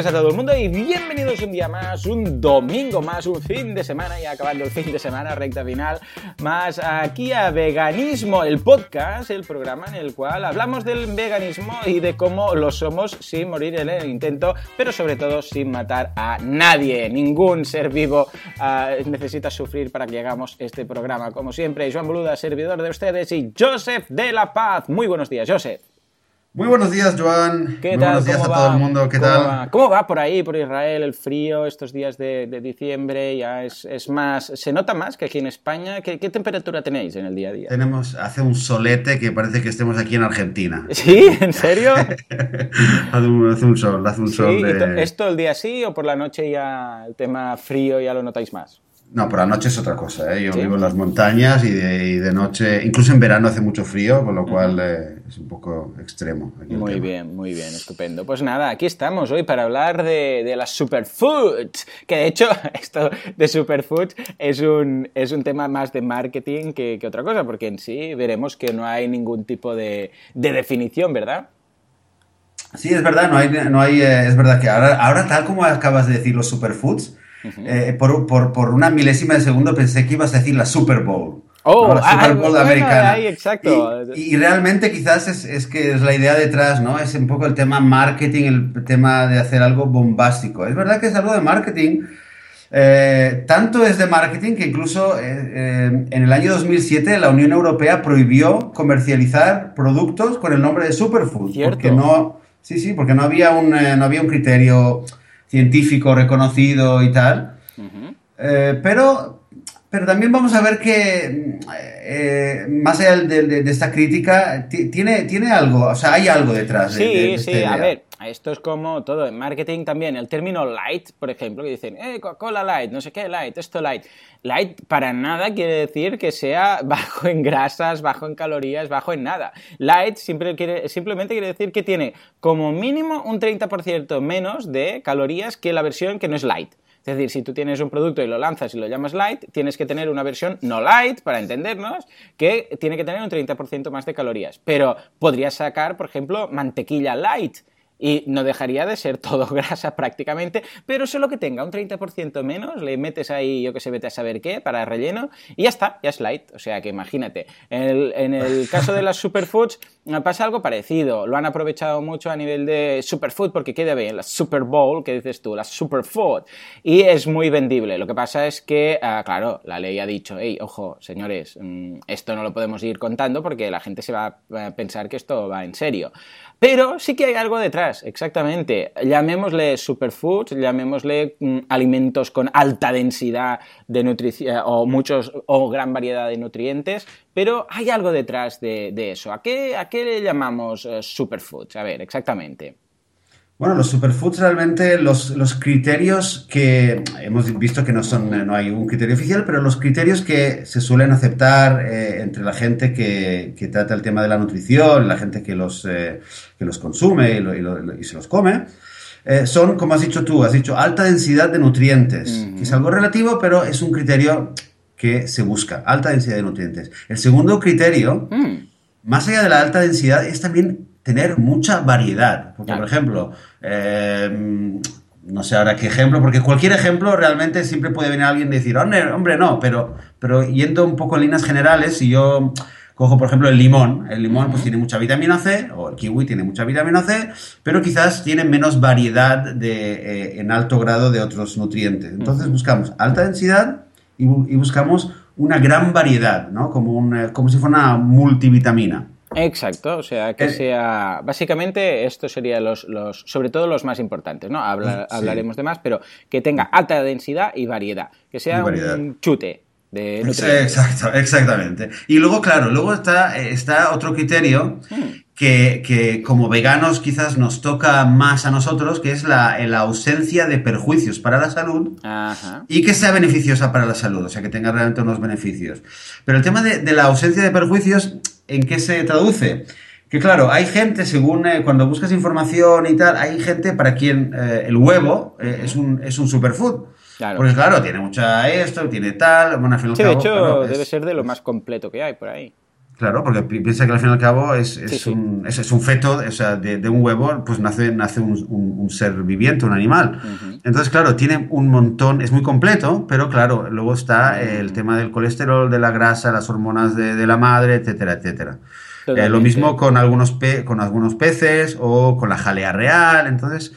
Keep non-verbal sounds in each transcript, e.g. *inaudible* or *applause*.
días a todo el mundo y bienvenidos un día más, un domingo más, un fin de semana y acabando el fin de semana, recta final, más aquí a Veganismo, el podcast, el programa en el cual hablamos del veganismo y de cómo lo somos sin morir en el intento, pero sobre todo sin matar a nadie. Ningún ser vivo uh, necesita sufrir para que hagamos este programa. Como siempre, Joan Boluda, servidor de ustedes, y Joseph de la Paz. Muy buenos días, Joseph. Muy buenos días, Joan. ¿Qué Muy tal? buenos días ¿Cómo a va? todo el mundo. ¿Qué ¿Cómo tal? va? ¿Cómo va por ahí, por Israel, el frío estos días de, de diciembre? Ya es, es más, se nota más que aquí en España. ¿Qué, qué temperatura tenéis en el día a día? Tenemos, hace un solete que parece que estemos aquí en Argentina. *laughs* ¿Sí? ¿En serio? *laughs* hace, un, hace un sol, hace un Sí, sol ¿y to- de... ¿Es todo el día así o por la noche ya el tema frío ya lo notáis más? No, por la noche es otra cosa, ¿eh? Yo ¿Sí? vivo en las montañas y de, y de noche, incluso en verano hace mucho frío, con lo cual eh, es un poco extremo. Muy bien, muy bien, estupendo. Pues nada, aquí estamos hoy para hablar de, de las superfoods, que de hecho *laughs* esto de superfoods es un, es un tema más de marketing que, que otra cosa, porque en sí veremos que no hay ningún tipo de, de definición, ¿verdad? Sí, es verdad, no hay, no hay, eh, es verdad que ahora, ahora tal como acabas de decir los superfoods, eh, por, por, por una milésima de segundo pensé que ibas a decir la Super Bowl. Oh, ¿no? la ah, Super Bowl bueno, americana. ahí, exacto. Y, y realmente quizás es, es que es la idea detrás, ¿no? Es un poco el tema marketing, el tema de hacer algo bombástico. Es verdad que es algo de marketing. eh, tanto es de marketing que incluso eh, eh, en el año 2007 la Unión Europea prohibió comercializar productos con el nombre de superfood. Cierto. Porque no, sí, sí, porque no había un, eh, no había un criterio científico reconocido y tal. Eh, pero, pero también vamos a ver que, mm, eh, más allá de, de- de esta crítica, ti- tiene, tiene algo, o sea, hay algo detrás. de- de- Sí, de sí, a idea. ver, esto es como todo. En marketing también, el término light, por ejemplo, que dicen, eh, Coca-Cola light, no sé qué light, esto light. Light para nada quiere decir que sea *laughs* bajo en grasas, bajo en calorías, bajo en nada. Light siempre quiere- simplemente quiere decir que tiene como mínimo un 30% menos de calorías que la versión que no es light. Es decir, si tú tienes un producto y lo lanzas y lo llamas light, tienes que tener una versión no light, para entendernos, que tiene que tener un 30% más de calorías. Pero podrías sacar, por ejemplo, mantequilla light. Y no dejaría de ser todo *laughs* grasa prácticamente, pero solo que tenga un 30% menos, le metes ahí, yo que sé, vete a saber qué, para relleno, y ya está, ya es light. O sea que imagínate. En el, en el *laughs* caso de las superfoods eh, pasa algo parecido. Lo han aprovechado mucho a nivel de superfood porque queda bien, la Super Bowl, que dices tú, la superfood. Y es muy vendible. Lo que pasa es que, ah, claro, la ley ha dicho, hey, ojo, señores, mm, esto no lo podemos ir contando porque la gente se va a pensar que esto va en serio. Pero sí que hay algo detrás, exactamente. Llamémosle superfoods, llamémosle mm, alimentos con alta densidad de nutrición o muchos o gran variedad de nutrientes, pero hay algo detrás de, de eso. ¿A qué, ¿A qué le llamamos eh, superfoods? A ver, exactamente. Bueno, los superfoods realmente, los, los criterios que hemos visto que no son, no hay un criterio oficial, pero los criterios que se suelen aceptar eh, entre la gente que, que trata el tema de la nutrición, la gente que los, eh, que los consume y, lo- y lo- y se los come, eh, son, como has dicho tú, has dicho alta densidad de nutrientes, que es algo relativo, pero es un criterio que se busca, alta densidad de nutrientes. El segundo criterio Mm, más allá de la alta densidad, es también tener mucha variedad. Porque, Claro. por ejemplo, eh, no sé ahora qué ejemplo, porque cualquier ejemplo realmente siempre puede venir alguien y decir, hombre, hombre no, pero, pero yendo un poco en líneas generales, si yo cojo, por ejemplo, el limón, el limón pues tiene mucha vitamina C, o el kiwi tiene mucha vitamina C, pero quizás tiene menos variedad de, eh, en alto grado de otros nutrientes. Entonces buscamos alta densidad y, y buscamos una gran variedad, ¿no? Como, un, eh, como si fuera una multivitamina. Exacto, o sea, que Eh, sea. Básicamente, estos serían los, los. Sobre todo los más importantes, ¿no? Habla- Sí. Hablaremos de más, pero que tenga alta densidad y variedad. Que sea variedad. un chute de. Exacto, exactamente. Y luego, claro, luego está, está otro criterio Mm. que, que como veganos quizás nos toca más a nosotros, que es la, la ausencia de perjuicios para la salud Ajá. y que sea beneficiosa para la salud, o sea, que tenga realmente unos beneficios. Pero el tema de, de la ausencia de perjuicios, ¿en qué se traduce? Que claro, hay gente, según eh, cuando buscas información y tal, hay gente para quien eh, el huevo eh, es, un, es un superfood. Claro. Porque claro, tiene mucha esto, tiene tal, bueno, al fin y al Sí, de hecho, claro, es- debe ser de lo más completo que hay por ahí. Claro, porque piensa que al fin y al cabo es, es, un, es, un, feto, o sea, de, un huevo, pues nace, nace un, un, ser viviente, un animal. Entonces, claro, tiene un montón, es muy completo, pero claro, luego está el tema del colesterol, de la grasa, las hormonas de, de la madre, etcétera, etcétera. Eh, lo mismo con algunos, con algunos peces o con la jalea real. Entonces,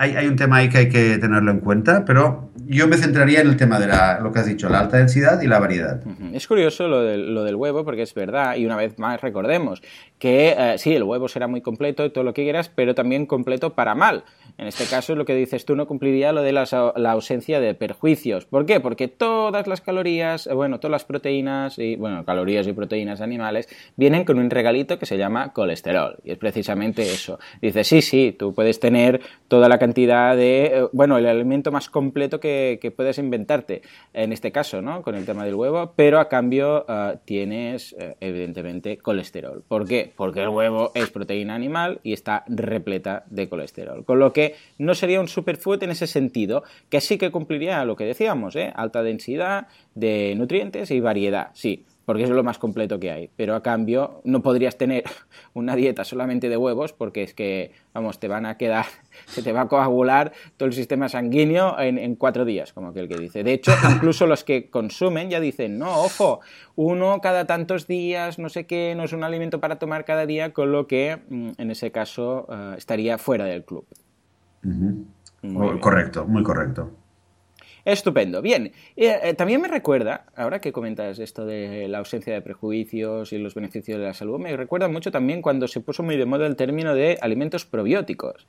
hay, hay, un tema ahí que hay que tenerlo en cuenta, pero yo me centraría en el tema de la, lo que has dicho, la alta densidad y la variedad. Es curioso lo del, lo del huevo, porque es verdad, y una vez más recordemos que eh, sí, el huevo será muy completo y todo lo que quieras, pero también completo para mal. En este caso, lo que dices tú no cumpliría lo de la, ausencia de perjuicios. ¿Por qué? Porque todas las calorías, eh, bueno, todas las proteínas, y bueno, calorías y proteínas animales, vienen con un regalito que se llama colesterol. Y es precisamente eso. Dices, sí, sí, tú puedes tener toda la cantidad de, eh, bueno, el alimento más completo que, puedes inventarte, en este caso, ¿no? Con el tema del huevo, pero a cambio tienes, evidentemente, colesterol. ¿Por qué? Porque el huevo es proteína animal y está repleta de colesterol. Con lo que no sería un superfood en ese sentido, que sí que cumpliría lo que decíamos, ¿eh? alta densidad de nutrientes y variedad, sí, porque es lo más completo que hay. Pero a cambio no podrías tener *laughs* una dieta solamente de huevos porque es que, vamos, te van a quedar, *laughs* se te va a coagular todo el sistema sanguíneo en, cuatro días, como aquel que dice. De hecho, *laughs* incluso los que consumen ya dicen, no, ojo, uno cada tantos días, no sé qué, no es un alimento para tomar cada día, con lo que mm, en ese caso eh, estaría fuera del club. correcto, muy correcto. Estupendo. Bien, eh, eh, también me recuerda, ahora que comentas esto de la ausencia de prejuicios y los beneficios de la salud, me recuerda mucho también cuando se puso muy de moda el término de alimentos probióticos.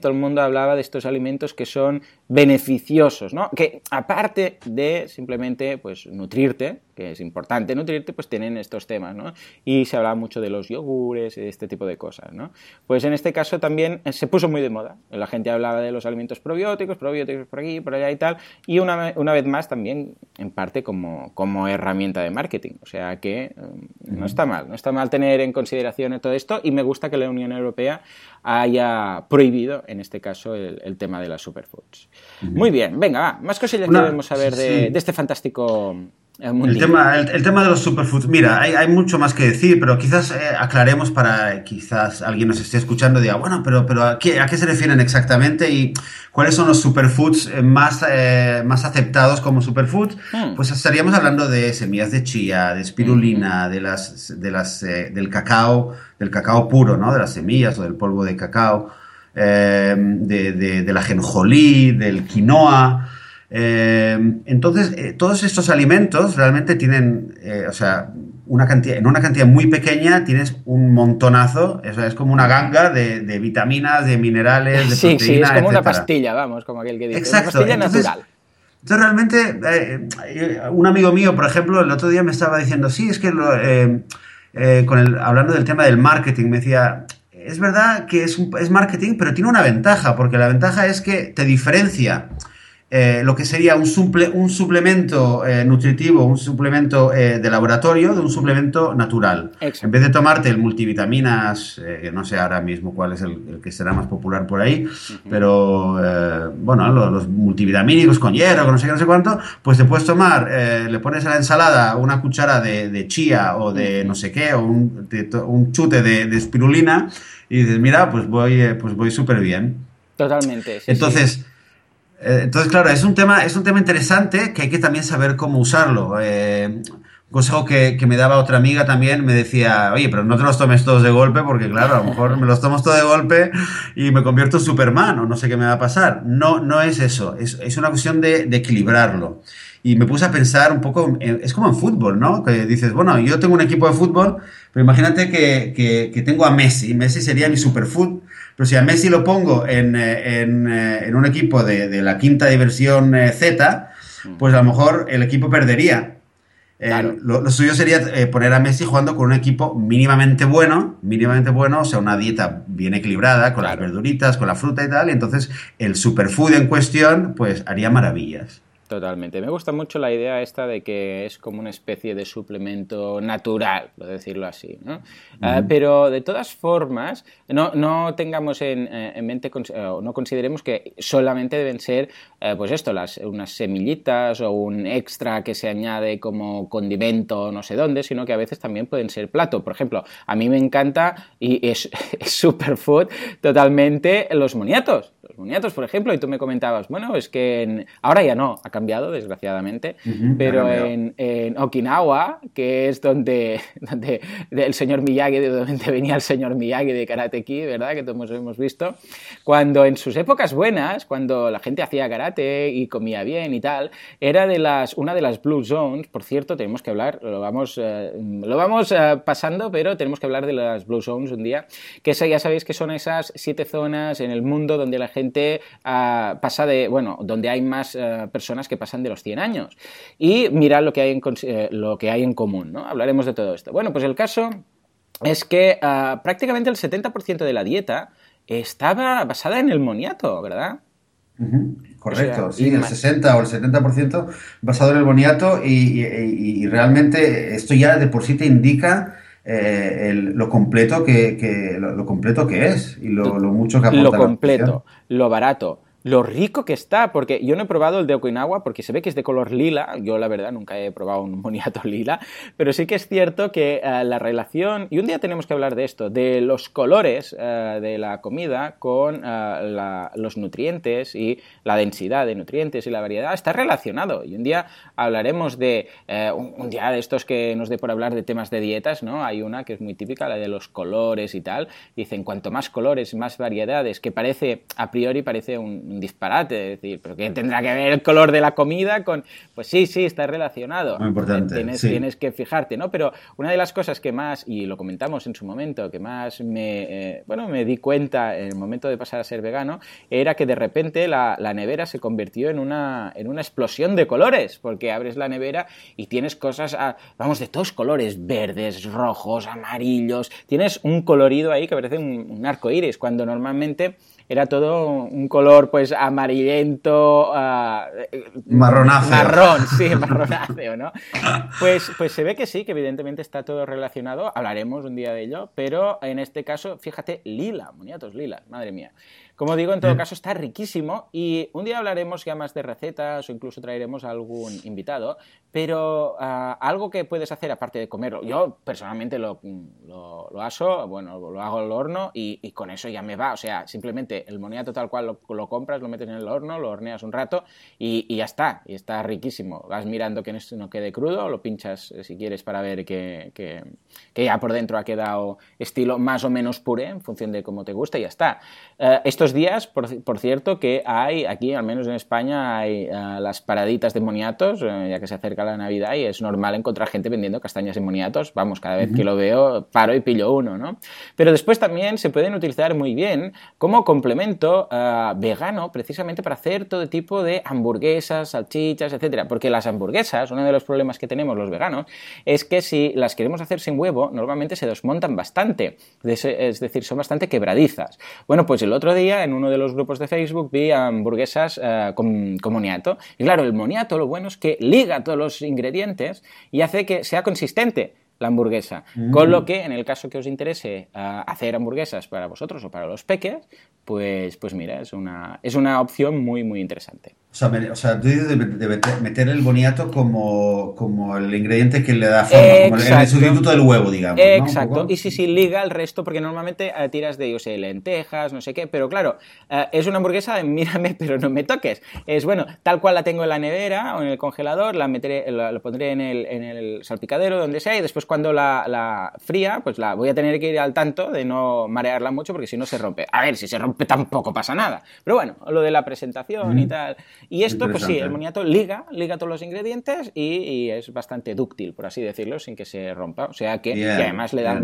todo el mundo hablaba de estos alimentos que son beneficiosos, ¿no? que aparte de simplemente pues, nutrirte, que es importante nutrirte, pues tienen estos temas, ¿no? Y se hablaba mucho de los yogures y de este tipo de cosas, ¿no? Pues en este caso también se puso muy de moda. La gente hablaba de los alimentos probióticos, probióticos por aquí, por allá y tal, y una, una vez más también en parte como, como herramienta de marketing. O sea que eh, no está mal, no está mal tener en consideración todo esto y me gusta que la Unión Europea haya prohibido, en este caso, el, tema de las superfoods. Muy bien, venga, va, más cosillas que debemos saber de, de este fantástico el tema, el, tema de los superfoods, mira, hay, hay, mucho más que decir, pero quizás eh, aclaremos para quizás alguien nos esté escuchando y diga, bueno, pero, pero ¿a, qué, ¿a qué se refieren exactamente y cuáles son los superfoods eh, más, eh, más aceptados como superfoods? Hmm. Pues estaríamos hablando de semillas de chía, de espirulina, de las, de las, del cacao, del cacao puro, ¿no? De las semillas o del polvo de cacao, de, de, de la ajonjolí, del quinoa. Eh, entonces, eh, todos estos alimentos realmente tienen, eh, o sea, una cantidad, en una cantidad muy pequeña tienes un montonazo, es como una ganga de, vitaminas, de minerales, de *laughs* sí, Sí, es como una pastilla, vamos, como aquel que dice. Exacto. Una pastilla natural. Entonces, realmente, un amigo mío, por ejemplo, el otro día me estaba diciendo, sí, es que con el, hablando del tema del marketing, me decía, es verdad que es, es marketing, pero tiene una ventaja, porque la ventaja es que te diferencia eh, lo que sería un, suple, un suplemento eh, nutritivo, un suplemento eh, de laboratorio, de un suplemento natural. En vez de tomarte el multivitaminas, no sé ahora mismo cuál es el, que será más popular por ahí, pero bueno, los, multivitamínicos con hierro, con no sé qué, no sé cuánto, pues te puedes tomar, le pones a la ensalada una cuchara de, chía o de no sé qué, o un, un chute de, espirulina y dices, mira, pues voy, pues voy súper bien. Totalmente. Entonces... Eh, entonces, claro, es un tema, es un tema interesante que hay que también saber cómo usarlo. Eh, un consejo que, que, me daba otra amiga también me decía, oye, pero no te los tomes todos de golpe, porque claro, a lo mejor me los tomo todos de golpe y me convierto en Superman o no sé qué me va a pasar. No, no es eso, es, es una cuestión de, de, equilibrarlo. Y me puse a pensar un poco, es como en fútbol, ¿no? Que dices, bueno, yo tengo un equipo de fútbol, pero imagínate que, que, que tengo a Messi, Messi sería mi superfood pero si a Messi lo pongo en, eh, eh, en, un equipo de, de, la quinta diversión eh, Z, pues a lo mejor el equipo perdería. lo, suyo sería poner a Messi jugando con un equipo mínimamente bueno, mínimamente bueno, o sea, una dieta bien equilibrada, con las verduritas, con la fruta y tal, y entonces el superfood en cuestión, pues haría maravillas. Totalmente. Me gusta mucho la idea esta de que es como una especie de suplemento natural, por decirlo así. ¿no? Ah, pero de todas formas, no, no tengamos en, eh, mente, no consideremos que solamente deben ser, eh, pues esto, las, unas semillitas o un extra que se añade como condimento no sé dónde, sino que a veces también pueden ser plato. Por ejemplo, a mí me encanta y es, *laughs* es superfood totalmente los moniatos los moniatos, por ejemplo, y tú me comentabas, bueno, es que ahora ya no, ha cambiado, desgraciadamente, pero en, Okinawa, que es donde, *laughs* donde el señor Miyagi, de donde venía el señor Miyagi de Karate Kid, ¿verdad? Que todos hemos visto, cuando en sus épocas buenas, cuando la gente hacía karate y comía bien y tal, era de las, una de las Blue Zones, por cierto, tenemos que hablar, lo vamos, eh, lo vamos eh, pasando, pero tenemos que hablar de las Blue Zones un día, que ya sabéis que son esas siete zonas en el mundo donde la gente pasa de, bueno, donde hay más eh, personas que pasan de los 100 años. Y mirad lo que hay en, eh, lo que hay en común, ¿no? Hablaremos de todo esto. Bueno, pues el caso es que ah, prácticamente el 70% de la dieta estaba basada en el moniato, ¿verdad? Correcto, sí, el 60 o el 70% basado en el boniato y, realmente esto ya de por sí te indica eh, lo completo que, lo, completo que es y lo, mucho que aporta. Lo completo, lo barato, lo rico que está, porque yo no he probado el de Okinawa porque se ve que es de color lila, yo la verdad nunca he probado un moniato *laughs* lila, pero sí que es cierto que eh, la relación, y un día tenemos que hablar de esto, de los colores eh, de la comida con eh, los nutrientes y la densidad de nutrientes y la variedad está relacionado. Y un día hablaremos de, un, día de estos que nos dé por hablar de temas de dietas, ¿no? Hay una que es muy típica, la de los colores y tal, dicen cuanto más colores, más variedades, que parece, a priori parece un disparate, es decir, pero ¿qué tendrá que ver el color de la comida con...? Pues sí, sí, está relacionado. Muy importante. Tienes, tienes que fijarte, ¿no? Pero una de las cosas que más, y lo comentamos en su momento, que más me, eh, bueno, me di cuenta en el momento de pasar a ser vegano, era que de repente la, nevera se convirtió en una, en una explosión de colores, porque abres la nevera y tienes cosas, vamos, de todos colores, verdes, rojos, amarillos, tienes un colorido ahí que parece un, un arco iris, cuando normalmente era todo un color pues amarillento, uh, marronáceo. Marrón, sí, *laughs* *laughs* marronáceo, ¿no? Pues, pues se ve que sí, que evidentemente está todo relacionado, hablaremos un día de ello, pero en este caso, fíjate, lila, moniatos lila, madre mía. Como digo, en todo caso está riquísimo y un día hablaremos ya más de recetas o incluso traeremos a algún invitado, pero ah, algo que puedes hacer aparte de comerlo, yo personalmente lo, lo, aso, bueno, lo hago al horno y, con eso ya me va, o sea, simplemente el moniato tal cual lo, compras, lo metes en el horno, lo horneas un rato y, ya está, y está riquísimo. Vas mirando que no quede crudo, lo pinchas eh, si quieres para ver que, que, que, ya por dentro ha quedado estilo más o menos puré en función de cómo te guste y ya está. Eh, esto días, por, cierto, que hay, aquí, al menos en España, hay eh, las paraditas de moniatos, eh, ya que se acerca la Navidad y es normal encontrar gente vendiendo castañas y moniatos. Vamos, cada vez que lo veo, paro y pillo uno, ¿no? Pero después también se pueden utilizar muy bien como complemento eh, vegano, precisamente para hacer todo tipo de hamburguesas, salchichas, etcétera. Porque las hamburguesas, uno de los problemas que tenemos los veganos, es que si las queremos hacer sin huevo, normalmente se desmontan bastante. Es decir, son bastante quebradizas. Bueno, pues el otro día en uno de los grupos de Facebook vi hamburguesas eh, con, moniato. Y claro, el moniato lo bueno es que liga todos los ingredientes y hace que sea consistente la hamburguesa. Con lo mm. que, en el caso que os interese eh, hacer hamburguesas para vosotros o para los peques, pues, pues mira, es una, es una opción muy, muy interesante. O sea, o sea tú dices de, meter el boniato como, como el ingrediente que le da forma, como el, sustituto del huevo, digamos. Exacto, y sí, sí, liga el resto, porque normalmente eh, tiras de, yo sé, lentejas, no sé qué, pero claro, eh, es una hamburguesa de mírame, *laughs* pero no me toques. Es bueno, tal cual la tengo en la nevera o en el congelador, la meteré, la, pondré en el, en el, salpicadero, donde sea, y después cuando la, la fría, pues la voy a tener que ir al tanto de no marearla mucho, porque si no se rompe. A ver, si se rompe tampoco pasa nada. Pero bueno, lo de la presentación y tal. Y esto, pues sí, el moniato liga, liga todos los ingredientes y, es bastante dúctil, por así decirlo, sin que se rompa. O sea que además le da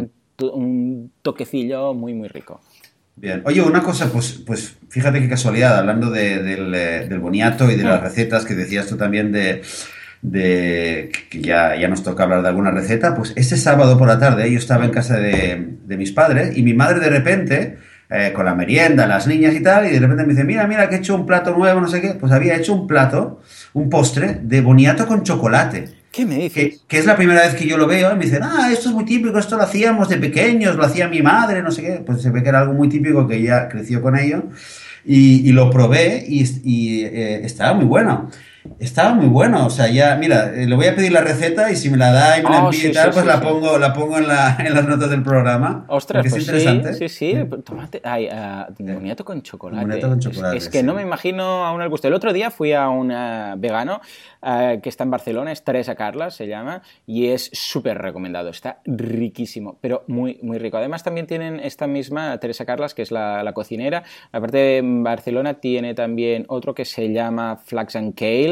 un, toquecillo muy, muy rico. Bien. Oye, una cosa, pues, pues fíjate qué casualidad, hablando del, eh, del, boniato y de las mm. recetas que decías tú también de, de que ya, ya nos toca hablar de alguna receta, pues ese sábado por la tarde yo estaba en casa de, de mis padres y mi madre de repente eh, con la merienda, las niñas y tal, y de repente me dice, mira, mira, que he hecho un plato nuevo, no sé qué. Pues había hecho un plato un postre de boniato con chocolate. ¿Qué me dices? Que, es la primera vez que yo lo veo y me dicen, ah, esto es muy típico, esto lo hacíamos de pequeños, lo hacía mi madre, no sé qué. Pues se ve que era algo muy típico que ella creció con ello. Y, lo probé y, eh, estaba muy bueno. Estaba muy bueno, o sea, ya, mira, eh, le voy a pedir la receta y si me la da y me la oh, envía y tal, pues la, Pongo, la pongo en, la, *laughs* en, las notas del programa. Ostras, pues es interesante. sí, sí, sí. Tomate, ay, uh, con chocolate. con chocolate. Es, que no me imagino aún el gusto. El otro día fui a un vegano que está en Barcelona, es Teresa Carla, se llama, y es súper recomendado. Está riquísimo, pero muy, muy rico. Además, también tienen esta misma Teresa Carlas, que es la, la cocinera. Aparte de Barcelona, tiene también otro que se llama Flax and Kale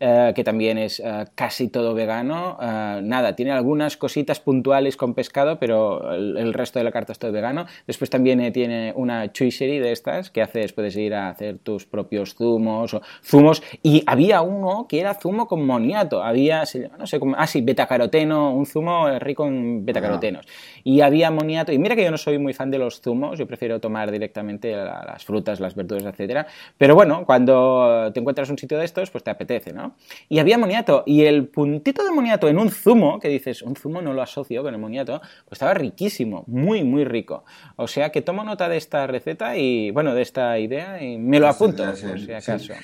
eh, que también es eh, casi todo vegano. Eh, nada, tiene algunas cositas puntuales con pescado, pero el, resto de la carta es todo vegano. Después también tiene una chuiserie de estas que haces, puedes ir a hacer tus propios zumos o zumos. Y había uno que era zumo con moniato. Había, no sé cómo, ah, sí, betacaroteno, un zumo rico en betacarotenos. Y había moniato. Y mira que yo no soy muy fan de los zumos, yo prefiero tomar directamente las frutas, las verduras, etcétera. Pero bueno, cuando te encuentras un sitio de estos, pues te apetece, ¿no? Y había moniato, y el puntito de moniato en un zumo, que dices, un zumo no lo asocio con el moniato, pues estaba riquísimo, muy, muy rico. O sea que tomo nota de esta receta y, bueno, de esta idea y me lo apunto, por si acaso.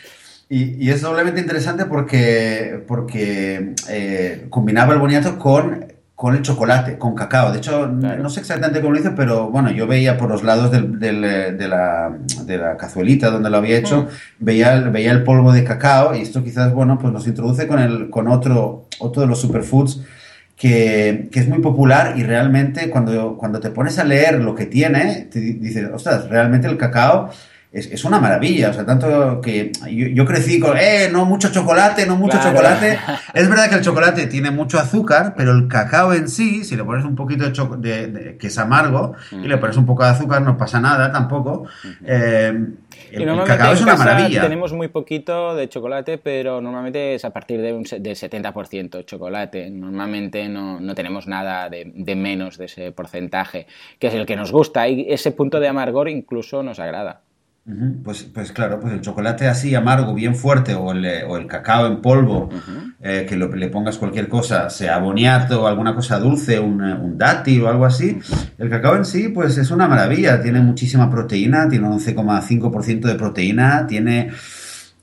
Y, es doblemente interesante porque, porque eh, combinaba el boniato con con el chocolate, con cacao. De hecho, no sé exactamente cómo lo hizo, pero bueno, yo veía por los lados del, de, la, de, la, cazuelita donde lo había hecho, veía, veía el polvo de cacao y esto quizás, bueno, pues nos introduce con, el, con otro, otro de los superfoods que, que, es muy popular y realmente cuando, cuando te pones a leer lo que tiene, te dices, ostras, realmente el cacao es, una maravilla. O sea, tanto que yo, crecí con, eh, no mucho chocolate, no mucho chocolate. *laughs* Es verdad que el chocolate tiene mucho azúcar, pero el cacao en sí, si le pones un poquito de, que es amargo y le pones un poco de azúcar, no pasa nada tampoco. Eh, el, cacao es una maravilla. Tenemos muy poquito de chocolate, pero normalmente es a partir de un de 70% chocolate. Normalmente no, no tenemos nada de, de, menos de ese porcentaje, que es el que nos gusta. Y ese punto de amargor incluso nos agrada. Pues, pues claro, pues el chocolate así amargo, bien fuerte, o el, eh, o el cacao en polvo, eh, que le pongas cualquier cosa, sea boniato o alguna cosa dulce, un, eh, un dátil o algo así. El cacao en sí, pues es una maravilla, tiene muchísima proteína, tiene un 11,5% de proteína, tiene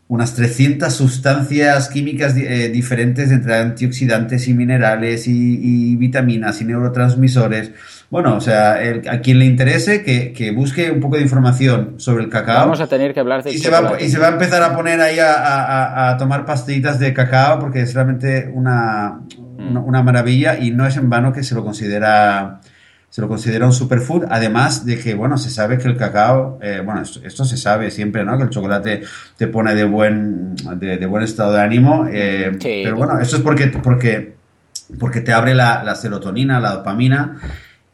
unas 300 sustancias químicas diferentes entre antioxidantes y minerales y, y vitaminas y neurotransmisores. Bueno, o sea, a quien le interese que, busque un poco de información sobre el cacao. Vamos a tener que hablar de y se, va, y se va a empezar a poner ahí a, tomar pastillitas de cacao porque es realmente una, una, maravilla y no es en vano que se lo considera se lo considera un superfood, además de que, bueno, se sabe que el cacao, eh, bueno, esto, se sabe siempre, ¿no? Que el chocolate te pone de buen, de, buen estado de ánimo, eh, pero bueno, esto es porque, porque, porque te abre la, la serotonina, la dopamina,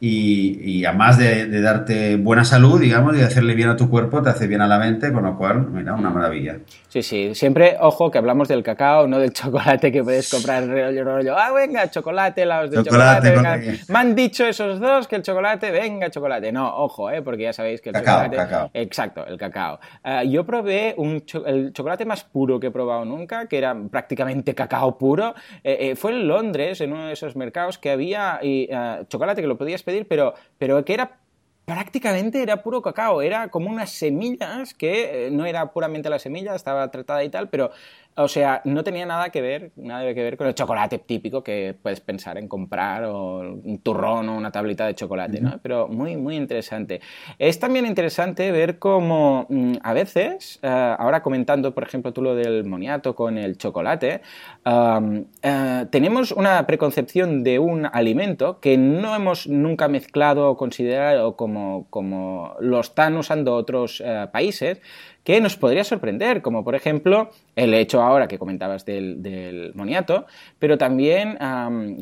y, y además de, de, darte buena salud, digamos, y de hacerle bien a tu cuerpo, te hace bien a la mente, con lo cual, mira, una maravilla. Sí, sí, siempre, ojo, que hablamos del cacao, no del *laughs* chocolate que puedes comprar rollo, rollo, ah, venga, chocolate, lados de chocolate, venga. Me han dicho esos dos que el chocolate, venga, chocolate. No, ojo, eh, porque ya sabéis que el chocolate... Cacao. Exacto, el cacao. Uh, yo probé un el chocolate más puro que he probado nunca, que era prácticamente cacao puro, eh, eh, fue en Londres, en uno de esos mercados que había y, uh, chocolate que lo podías pedir, pero, pero que era prácticamente era puro cacao, era como unas semillas que eh, no era puramente la semilla, estaba tratada y tal, pero o sea, no tenía nada que ver, nada que ver con el chocolate típico que puedes pensar en comprar o un turrón o una tablita de chocolate, ¿no? Pero muy, muy interesante. Es también interesante ver cómo mm, a veces, eh, ahora comentando, por ejemplo, tú lo del moniato con el chocolate, eh, tenemos una preconcepción de un alimento que no hemos nunca mezclado o considerado como, como lo están usando otros eh, países, que nos podría sorprender, como por ejemplo el hecho ahora que comentabas del, moniato, pero también,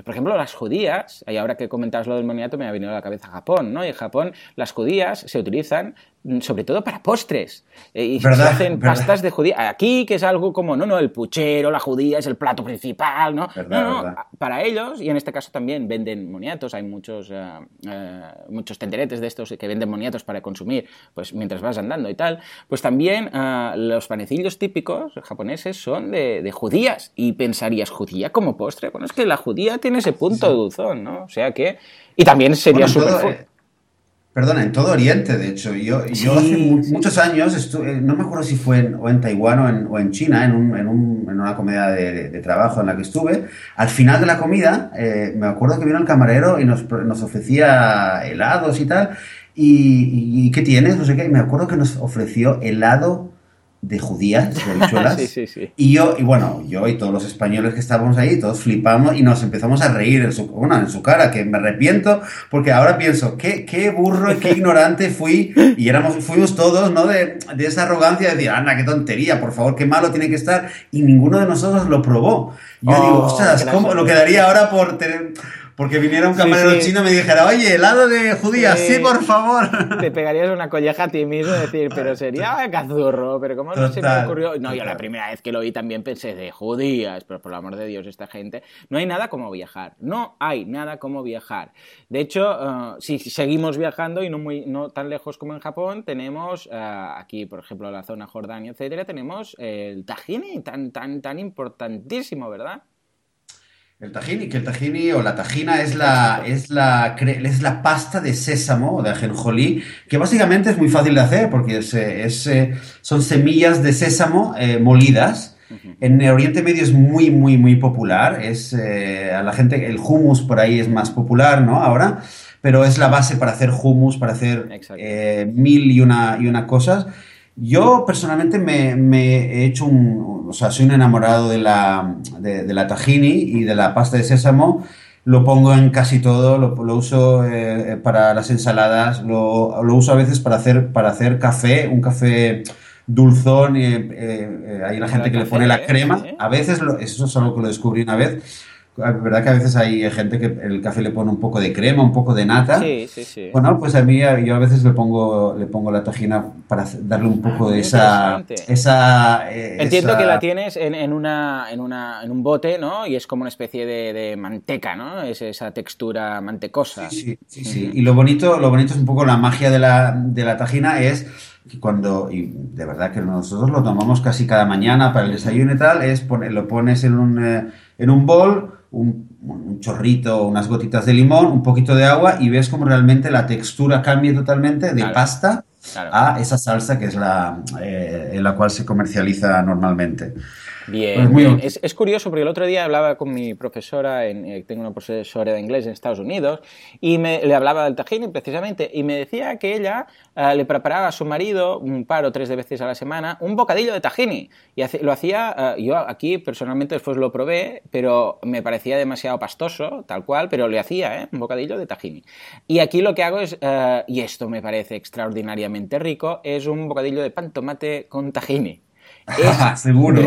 por ejemplo, las judías, y ahora que comentabas lo del moniato me ha venido a la cabeza Japón, ¿no? Y en Japón las judías se utilizan sobre todo para postres. Eh, y se hacen pastas de judía. Aquí, que es algo como, no, no, el puchero, la judía es el plato principal, ¿no? no, no para ellos, y en este caso también venden moniatos, hay muchos, eh, muchos tenderetes de estos que venden moniatos para consumir, pues mientras vas andando y tal, pues también los panecillos típicos japoneses son de, judías. Y pensarías, ¿judía como postre? Bueno, es que la judía tiene ese punto dulzón, ¿no? O sea que... Y también sería súper... Perdona, en todo Oriente, de hecho. Yo, yo hace muchos años, estuve, no me acuerdo si fue en, o en Taiwán o en, o en China, en, un, en, un, en, una comida de, de, trabajo en la que estuve. Al final de la comida, eh, me acuerdo que vino el camarero y nos, nos ofrecía helados y tal. Y, y, ¿qué tienes? No sé qué. Y me acuerdo que nos ofreció helado de judías, de habichuelas. *laughs* Y yo, y bueno, yo y todos los españoles que estábamos ahí, todos flipamos y nos empezamos a reír en su, bueno, en su cara, que me arrepiento, porque ahora pienso, qué, qué burro y qué ignorante fui, y éramos, fuimos todos, ¿no? De, de esa arrogancia de decir, anda, qué tontería, por favor, qué malo tiene que estar, y ninguno de nosotros lo probó. Yo digo, oh, ostras, ¿cómo lo quedaría ahora por tener porque viniera un camarero chino y me dijera, oye, helado de judías, sí, por favor. Te pegarías una colleja a ti mismo y decir, pero sería cazurro, pero ¿cómo no se me ocurrió? No, yo la primera vez que lo vi también pensé de judías, pero por el amor de Dios, esta gente. No hay nada como viajar, no hay nada como viajar. De hecho, eh, si seguimos viajando y no, muy, no tan lejos como en Japón, tenemos eh, aquí, por ejemplo, la zona Jordania, etcétera, tenemos el tajini, tan, tan, tan importantísimo, ¿verdad? El tahini, que el tahini o la tajina es la, es la, es la pasta de sésamo o de ajenjolí, que básicamente es muy fácil de hacer porque es, es eh, son semillas de sésamo eh, molidas. En el Oriente Medio es muy, muy, muy popular. Es, eh, a la gente, el hummus por ahí es más popular, ¿no? Ahora, pero es la base para hacer hummus, para hacer mil y una, y una cosas. Yo personalmente me, he hecho un, o sea, soy un enamorado de la, de, la tahini y de la pasta de sésamo. Lo pongo en casi todo, lo, uso eh, para las ensaladas, lo, uso a veces para hacer, para hacer café, un café dulzón. eh, eh, hay la gente que le pone la crema. A veces, eso es algo que lo descubrí una vez es verdad que a veces hay gente que el café le pone un poco de crema, un poco de nata. Sí, sí, sí. Bueno, pues a mí yo a veces le pongo le pongo la tajina para darle un poco ah, de esa esa eh, Entiendo que la tienes en, en, una, en, una, en un bote, ¿no? Y es como una especie de, de manteca, ¿no? Es esa textura mantecosa. Sí, sí, sí. Y lo bonito, lo bonito es un poco la magia de la, de la tajina es que cuando, y de verdad que nosotros lo tomamos casi cada mañana para el desayuno y tal, es poner, lo pones en un, eh, en un bol un, chorrito, unas gotitas de limón, un poquito de agua y ves como realmente la textura cambia totalmente de pasta a esa salsa que es la eh, en la cual se comercializa normalmente. Bien, pues Es, curioso porque el otro día hablaba con mi profesora, en, eh, tengo una profesora de inglés en Estados Unidos, y me, le hablaba del tahini precisamente, y me decía que ella eh, le preparaba a su marido un par o tres de veces a la semana un bocadillo de tahini. Y lo hacía, eh, yo aquí personalmente después lo probé, pero me parecía demasiado pastoso, tal cual, pero le hacía, un bocadillo de tahini. Y aquí lo que hago es, y esto me parece extraordinariamente rico, es un bocadillo de pan tomate con tahini. *laughs* Es Seguro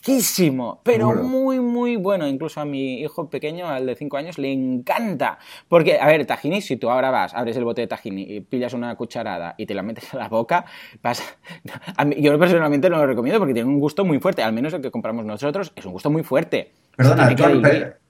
riquísimo, pero muy, muy bueno. Incluso a mi hijo pequeño, al de 5 años, le encanta. Porque, a ver, tajini, si tú ahora vas, abres el bote de tajini y pillas una cucharada y te la metes a la boca, pasa... *laughs* yo personalmente no lo recomiendo porque tiene un gusto muy fuerte, al menos el que compramos nosotros, es un gusto muy fuerte. Perdona,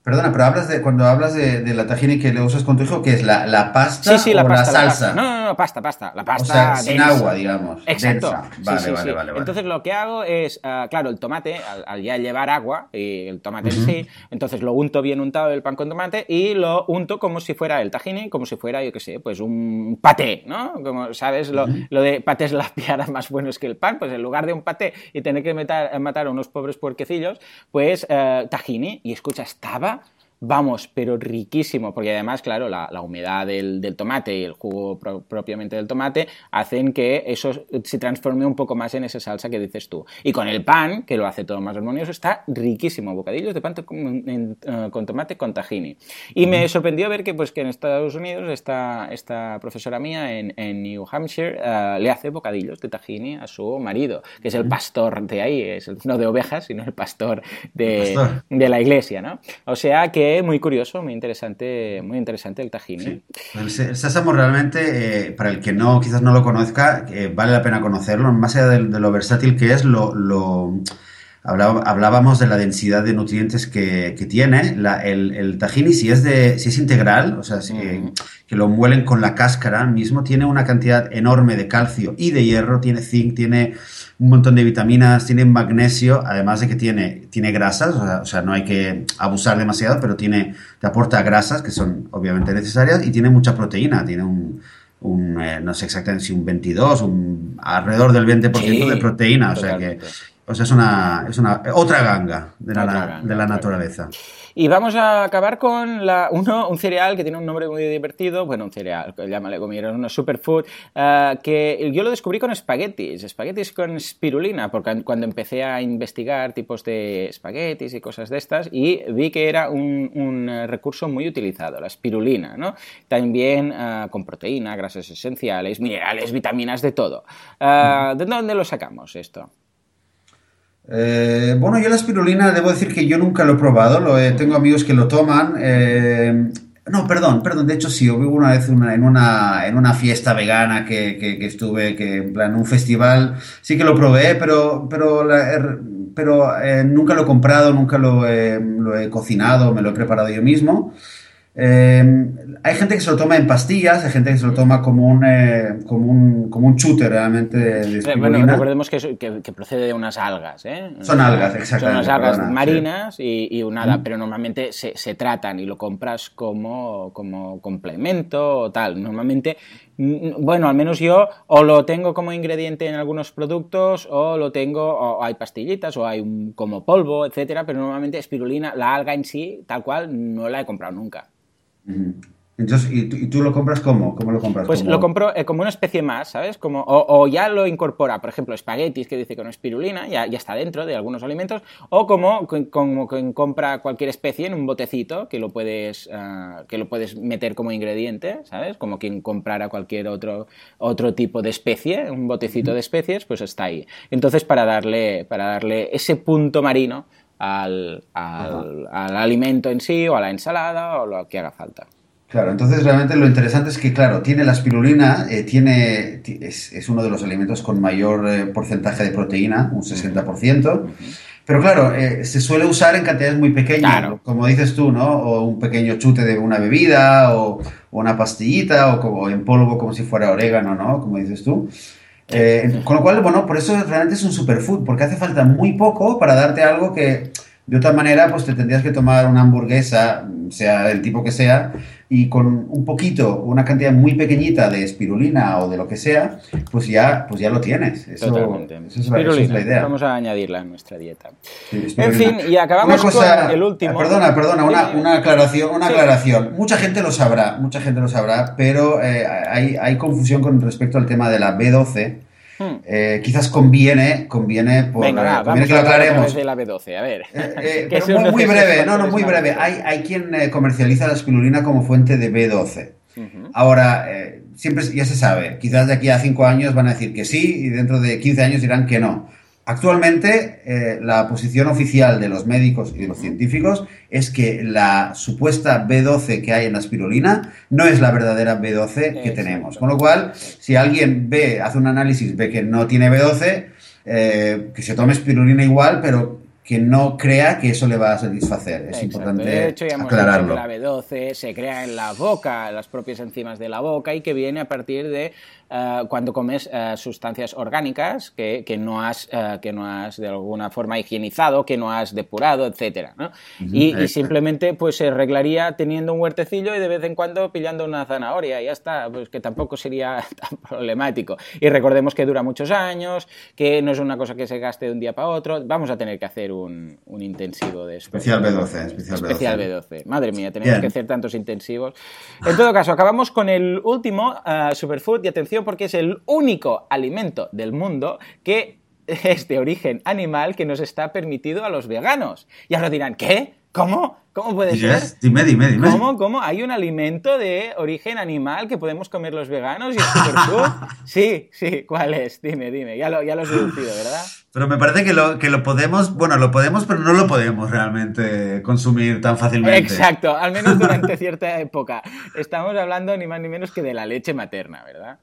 Perdona, pero hablas de, cuando hablas de, de la tahini que le usas con tu hijo, ¿qué es? ¿La, la pasta sí, sí, la o la salsa? No, no, no, pasta, pasta. La pasta o sea, sin agua, digamos. Exacto. Vale, sí, vale, vale, Entonces lo que hago es, uh, claro, el tomate, al, ya llevar agua, y el tomate en sí, entonces lo unto bien untado el pan con tomate y lo unto como si fuera el tahini, como si fuera, yo qué sé, pues un paté, ¿no? Como, ¿sabes? Lo, lo de patés las piaras más buenos que el pan, pues en lugar de un paté y tener que meter, matar a unos pobres puerquecillos, pues uh, tahini. Y escucha, estaba vamos, pero riquísimo, porque además, claro, la, humedad del, tomate y el jugo propiamente del tomate hacen que eso se transforme un poco más en esa salsa que dices tú. Y con el pan, que lo hace todo más armonioso, está riquísimo, bocadillos de pan con, eh, tomate con tahini. Y me sorprendió ver que, pues, que en Estados Unidos esta, esta profesora mía en, New Hampshire eh, le hace bocadillos de tahini a su marido, que es el pastor de ahí, es no de ovejas, sino el pastor de, de la iglesia, ¿no? O sea que que muy curioso, muy interesante, muy interesante el tahini. Sí. El, sésamo realmente, eh, para el que no quizás no lo conozca, eh, vale la pena conocerlo, más allá de, de lo versátil que es, lo, lo Hablábamos de la densidad de nutrientes que, que tiene. La, el, el, tahini, si es, de, si es integral, o sea, si, mm. que lo muelen con la cáscara mismo, tiene una cantidad enorme de calcio y de hierro, tiene zinc, tiene un montón de vitaminas, tiene magnesio, además de que tiene, tiene grasas, o sea, o sea, no hay que abusar demasiado, pero tiene, te aporta grasas que son obviamente necesarias y tiene mucha proteína, tiene un, un eh, no sé exactamente si un 22, un, alrededor del 20% sí, de proteína, o sea que o sea, es una, es una otra ganga de la, otra ganga, de la naturaleza. Y vamos a acabar con uno, un cereal que tiene un nombre muy divertido, bueno, un cereal, llámale como quieras, un superfood, uh, que yo lo descubrí con espaguetis, espaguetis con espirulina, porque cuando empecé a investigar tipos de espaguetis y cosas de estas, y vi que era un, recurso muy utilizado, la espirulina, ¿no? También uh, con proteína, grasas esenciales, minerales, vitaminas, de todo. Uh, ¿De dónde lo sacamos esto? Eh, bueno, yo la espirulina, debo decir que yo nunca lo he probado, lo he, tengo amigos que lo toman. Eh, no, perdón, perdón, de hecho sí, hubo una vez una, en, una, en una fiesta vegana que, que, que, estuve, que en plan un festival, sí que lo probé, pero, pero, la, pero eh, nunca lo he comprado, nunca lo he, lo he cocinado, me lo he preparado yo mismo. Eh, hay gente que se lo toma en pastillas, hay gente que se lo toma como un, eh, como un, como un chute realmente de espirulina. Bueno, recordemos que, que, que, procede de unas algas, ¿eh? Son algas, exactamente. Son unas algas perdona, marinas sí. y, y, nada, mm. pero normalmente se, se, tratan y lo compras como, como complemento o tal. Normalmente, bueno, al menos yo o lo tengo como ingrediente en algunos productos o lo tengo, o hay pastillitas o hay un, como polvo, etcétera, pero normalmente espirulina, la alga en sí, tal cual, no la he comprado nunca. Entonces, ¿y tú, ¿y tú, lo compras cómo? ¿Cómo lo compras? Pues ¿Cómo? lo compro eh, como una especie más, ¿sabes? Como, o, o, ya lo incorpora, por ejemplo, espaguetis, que dice con espirulina, ya, ya está dentro de algunos alimentos, o como, como quien compra cualquier especie en un botecito, que lo puedes, uh, que lo puedes meter como ingrediente, ¿sabes? Como quien comprara cualquier otro, otro tipo de especie, un botecito de especies, pues está ahí. Entonces, para darle, para darle ese punto marino, al, al, al, alimento en sí o a la ensalada o lo que haga falta. Claro, entonces realmente lo interesante es que, claro, tiene la espirulina, eh, tiene, es, es, uno de los alimentos con mayor eh, porcentaje de proteína, un 60%, uh -huh. pero claro, eh, se suele usar en cantidades muy pequeñas, claro. como dices tú, ¿no? O un pequeño chute de una bebida, o, o una pastillita, o como en polvo como si fuera orégano, ¿no? Como dices tú. Eh, con lo cual, bueno, por eso realmente es un superfood, porque hace falta muy poco para darte algo que de otra manera, pues te tendrías que tomar una hamburguesa, sea del tipo que sea, y con un poquito, una cantidad muy pequeñita de espirulina o de lo que sea, pues ya, pues ya lo tienes. Eso, Totalmente. Eso es, la, eso es la idea. Vamos a añadirla en nuestra dieta. Sí, en fin, y acabamos cosa, con el último. Perdona, perdona, una, una aclaración. Una sí. aclaración. Mucha gente lo sabrá, mucha gente lo sabrá, pero eh, hay, hay confusión con respecto al tema de la B12 eh, quizás conviene, conviene, por, Venga, va, conviene que lo aclaremos. de la B12, a ver. Eh, eh, *laughs* muy, muy breve, no, no, muy breve. Hay, hay quien eh, comercializa la espirulina como fuente de B12. Uh -huh. Ahora, siempre ya se sabe, quizás de aquí a 5 años van a decir que sí y dentro de 15 años dirán que no. Actualmente, eh, la posición oficial de los médicos y de los científicos es que la supuesta B12 que hay en la espirulina no es la verdadera B12 que tenemos. Con lo cual, si alguien ve, hace un análisis, ve que no tiene B12, eh, que se tome espirulina igual, pero que no crea que eso le va a satisfacer. Es Exacto. importante de hecho, ya hemos aclararlo. Dicho que la B12 se crea en la boca, las propias enzimas de la boca, y que viene a partir de uh, cuando comes uh, sustancias orgánicas que, que, no has, uh, que no has de alguna forma higienizado, que no has depurado, etcétera, ¿no? -huh. y, y, simplemente pues se arreglaría teniendo un huertecillo y de vez en cuando pillando una zanahoria, y ya está, pues que tampoco sería *laughs* tan problemático. Y recordemos que dura muchos años, que no es una cosa que se gaste de un día para otro, vamos a tener que hacer un, un intensivo de Especial B12, especial, especial B12. B12. Madre mía, tenemos Bien. que hacer tantos intensivos. En todo caso, acabamos con el último superfood y atención porque es el único alimento del mundo que *laughs* es de origen animal que nos está permitido a los veganos. Y ahora dirán, ¿qué? ¿Cómo? ¿Cómo puede ser? Dime, dime, dime. ¿Cómo, ¿Cómo? ¿Hay un alimento de origen animal que podemos comer los veganos y es superfood? *laughs* sí, sí, ¿cuál es? Dime, dime. Ya lo, ya lo has deducido, ¿verdad? Pero me parece que lo, que lo podemos, bueno, lo podemos, pero no lo podemos realmente consumir tan fácilmente. Exacto, al menos durante *laughs* cierta época. Estamos hablando ni más ni menos que de la leche materna, ¿verdad?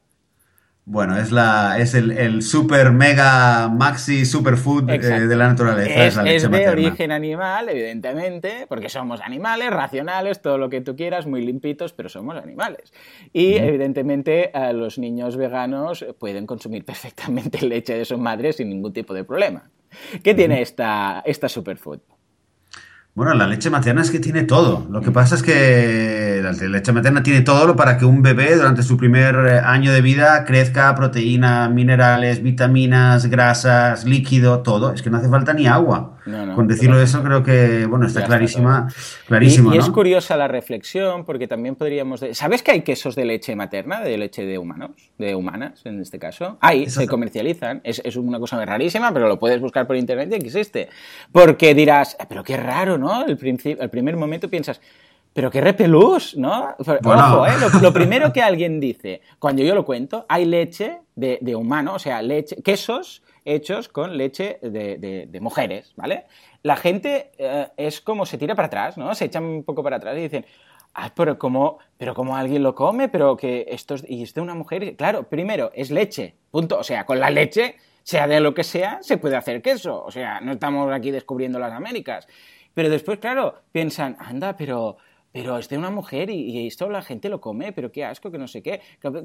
Bueno, es, la, es el, el super mega maxi superfood eh, de la naturaleza. Es, es, la es de origen animal, evidentemente, porque somos animales, racionales, todo lo que tú quieras, muy limpitos, pero somos animales. Y evidentemente los niños veganos pueden consumir *laughs* perfectamente leche de sus madres sin ningún tipo de problema. ¿Qué tiene esta, esta superfood? Bueno, la leche materna es que tiene todo. Lo que pasa es que la leche materna tiene todo para que un bebé durante su primer año de vida crezca proteínas, minerales, vitaminas, grasas, líquido, todo. Es que no hace falta ni agua. No, no, Con decirlo eso creo que, bueno, está clarísima, clarísimo. Y, y ¿no? es curiosa la reflexión porque también podríamos... De... ¿Sabes que hay quesos de leche materna, de leche de humanos? De humanas, en este caso. Hay, eso se comercializan. Es, es, una cosa rarísima, pero lo puedes buscar por internet y existe. Porque dirás, pero qué raro, ¿no? El, el primer momento piensas, pero qué repelús, ¿no? Bueno. Ojo, ¿eh? Lo, lo, primero que alguien dice, cuando yo lo cuento, hay leche de, de humano, o sea, leche, quesos hechos con leche de, de, de mujeres, ¿vale? La gente eh, es como se tira para atrás, ¿no? Se echan un poco para atrás y dicen, ah, pero como, pero como alguien lo come, pero que esto es, y es de una mujer, claro, primero, es leche, punto, o sea, con la leche, sea de lo que sea, se puede hacer queso, o sea, no estamos aquí descubriendo las Américas. Pero después, claro, piensan, anda, pero pero es de una mujer y, y, esto la gente lo come, pero qué asco, que no sé qué.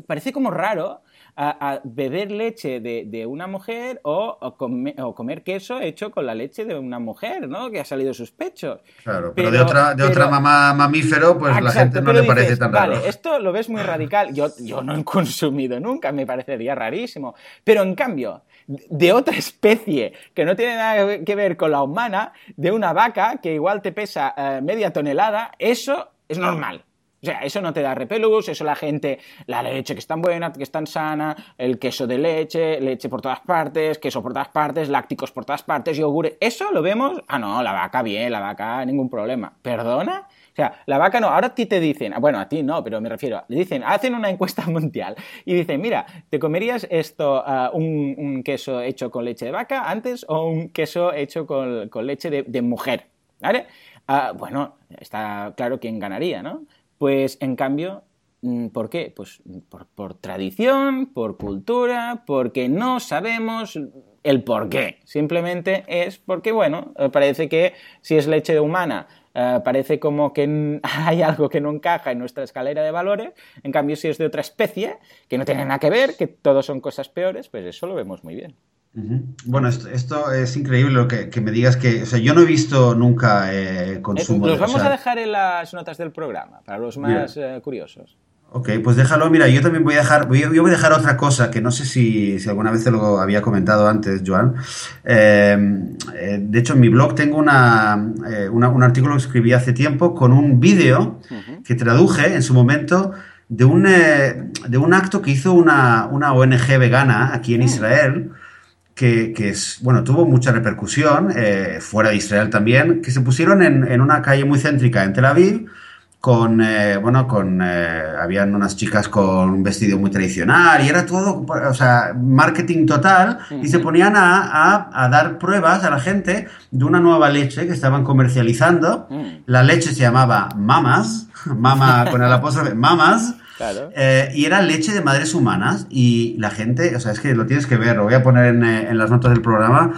Parece como raro a, a beber leche de, de una mujer o, o, come, o, comer queso hecho con la leche de una mujer, ¿no? Que ha salido de sus pechos. Claro, pero, pero de otra, de pero, otra mamá mamífero, pues exacto, la gente no le parece dices, tan raro. Vale, esto lo ves muy radical. Yo, yo no he consumido nunca, me parecería rarísimo. Pero en cambio, de otra especie que no tiene nada que ver con la humana, de una vaca que igual te pesa eh, media tonelada, eso es normal. O sea, eso no te da repelús, eso la gente, la leche que es tan buena, que es tan sana, el queso de leche, leche por todas partes, queso por todas partes, lácticos por todas partes, yogur, eso lo vemos, ah no, la vaca bien, la vaca ningún problema. ¿Perdona? O sea, la vaca no, ahora a ti te dicen, bueno, a ti no, pero me refiero, le dicen, hacen una encuesta *laughs* mundial y dicen, mira, ¿te comerías esto, uh, un, queso hecho con leche de vaca antes o un queso hecho con, con leche de, mujer? ¿Vale? Uh, bueno, está claro quién ganaría, ¿no? Pues en cambio, mm, ¿por qué? Pues por, por, tradición, por cultura, porque no sabemos el por qué. Simplemente es porque, bueno, eh, parece que si es leche humana, uh, parece como que *laughs* hay algo que no encaja en nuestra escalera de valores. En cambio, si es de otra especie, que no tiene nada que ver, que todos son cosas peores, pues eso lo vemos muy bien. Bueno, esto, esto, es increíble lo que, que, me digas que, o sea, yo no he visto nunca eh, consumo. Eh, los vamos o sea, a dejar en las notas del programa para los más eh, curiosos. Ok, pues déjalo. Mira, yo también voy a dejar, voy, yo voy a dejar otra cosa que no sé si, si alguna vez te lo había comentado antes, Joan. Eh, de hecho, en mi blog tengo una, una, un artículo que escribí hace tiempo con un vídeo uh -huh. que traduje en su momento de un, de un acto que hizo una, una ONG vegana aquí en Israel que, que, es, bueno, tuvo mucha repercusión, eh, fuera de Israel también, que se pusieron en, en, una calle muy céntrica en Tel Aviv, con, eh, bueno, con, eh, habían unas chicas con un vestido muy tradicional y era todo, o sea, marketing total, uh -huh. y se ponían a, a, a, dar pruebas a la gente de una nueva leche que estaban comercializando. Uh -huh. La leche se llamaba Mamas, Mama con el apóstrofe, Mamas, Claro. Eh, y era leche de madres humanas y la gente, o sea, es que lo tienes que ver, lo voy a poner en, eh, en las notas del programa.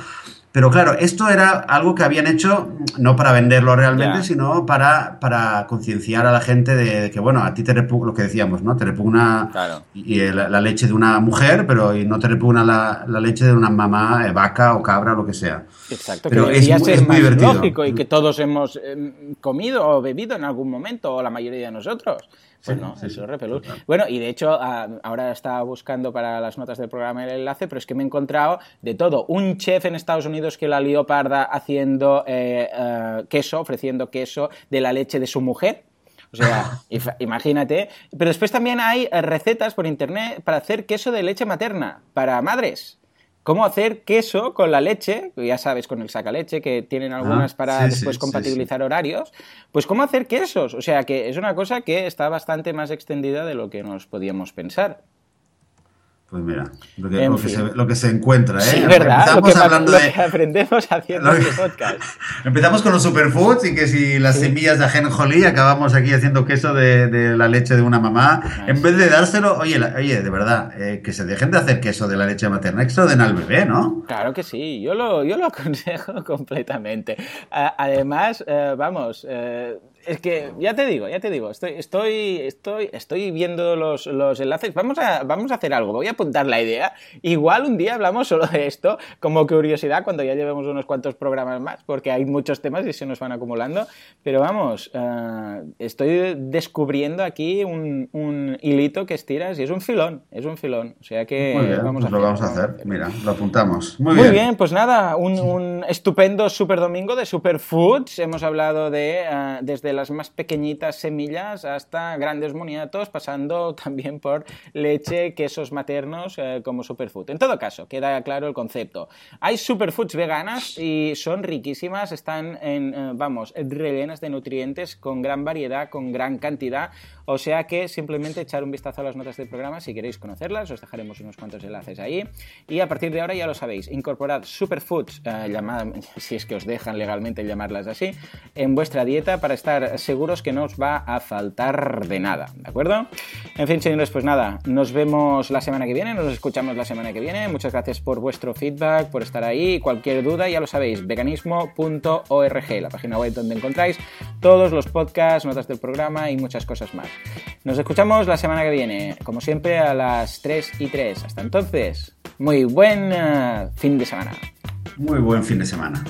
Pero claro, esto era algo que habían hecho no para venderlo realmente, yeah. sino para, para concienciar a la gente de, de, que, bueno, a ti te repugna, lo que decíamos, ¿no? Te repugna claro. y, y la, la, leche de una mujer, pero no te repugna la, la leche de una mamá, eh, vaca o cabra, lo que sea. Exacto, pero que es, ser es más divertido. lógico y que todos hemos eh, comido o bebido en algún momento, o la mayoría de nosotros. Pues no, sí, repelús. Bueno, y de hecho, ahora estaba buscando para las notas del programa el enlace, pero es que me he encontrado de todo. Un chef en Estados Unidos que la lió parda haciendo eh, uh, queso, ofreciendo queso de la leche de su mujer. O sea, *laughs* imagínate. Pero después también hay recetas por internet para hacer queso de leche materna para madres. Cómo hacer queso con la leche, ya sabes, con el sacaleche, que tienen Ah, algunas para sí, después sí, compatibilizar horarios, pues cómo hacer quesos. O sea, que es una cosa que está bastante más extendida de lo que nos podíamos pensar. Pues mira, lo que, lo que se, lo que se encuentra, ¿eh? Sí, ¿verdad? Lo Empezamos que, hablando lo de... que aprendemos haciendo este podcast. *laughs* Empezamos con los superfoods y que si las semillas de ajenjolí y acabamos aquí haciendo queso de, de la leche de una mamá. En vez de dárselo, oye, la- oye, de verdad, eh, que se dejen de hacer queso de la leche materna, que se lo den al bebé, ¿no? Claro que sí, yo lo, yo lo *laughs* aconsejo completamente. Además, eh, vamos, eh, es que ya te digo, ya te digo, estoy, estoy, estoy, estoy viendo los, los enlaces. Vamos a, vamos a hacer algo, voy a apuntar la idea. Igual un día hablamos solo de esto, como curiosidad, cuando ya llevemos unos cuantos programas más, porque hay muchos temas y se nos van acumulando. Pero vamos, eh, estoy descubriendo aquí un, un hilito que estiras y es un filón, es un filón. O sea que Muy bien, vamos pues a lo vamos a hacerlo. hacer. Mira, lo apuntamos. Muy, Muy bien. pues nada, un, un estupendo super domingo de superfoods. Hemos hablado de eh, desde las más pequeñitas semillas hasta grandes moniatos, pasando *laughs* también por leche, quesos maternos eh, como superfood. En todo caso, queda claro el concepto. Hay superfoods veganas y son riquísimas, están eh, vamos, rellenas de nutrientes con gran variedad, con gran cantidad. O sea que simplemente echar un vistazo a las notas del programa si queréis conocerlas, os dejaremos unos cuantos enlaces ahí. Y a partir de ahora ya lo sabéis, incorporad superfoods, eh, *laughs* si es que os dejan legalmente llamarlas así, en vuestra dieta para estar seguros que no os va a faltar de nada, ¿de acuerdo? En fin, señores, pues nada, nos vemos la semana que viene, nos escuchamos la semana que viene. Muchas gracias por vuestro feedback, por estar ahí. Cualquier duda, ya lo sabéis, veganismo.org, la página web donde encontráis todos los podcasts, notas del programa y muchas cosas más. Nos escuchamos la semana que viene, como siempre, a las 3 y 3. Hasta entonces, muy buen eh, fin de semana. Muy buen fin de semana.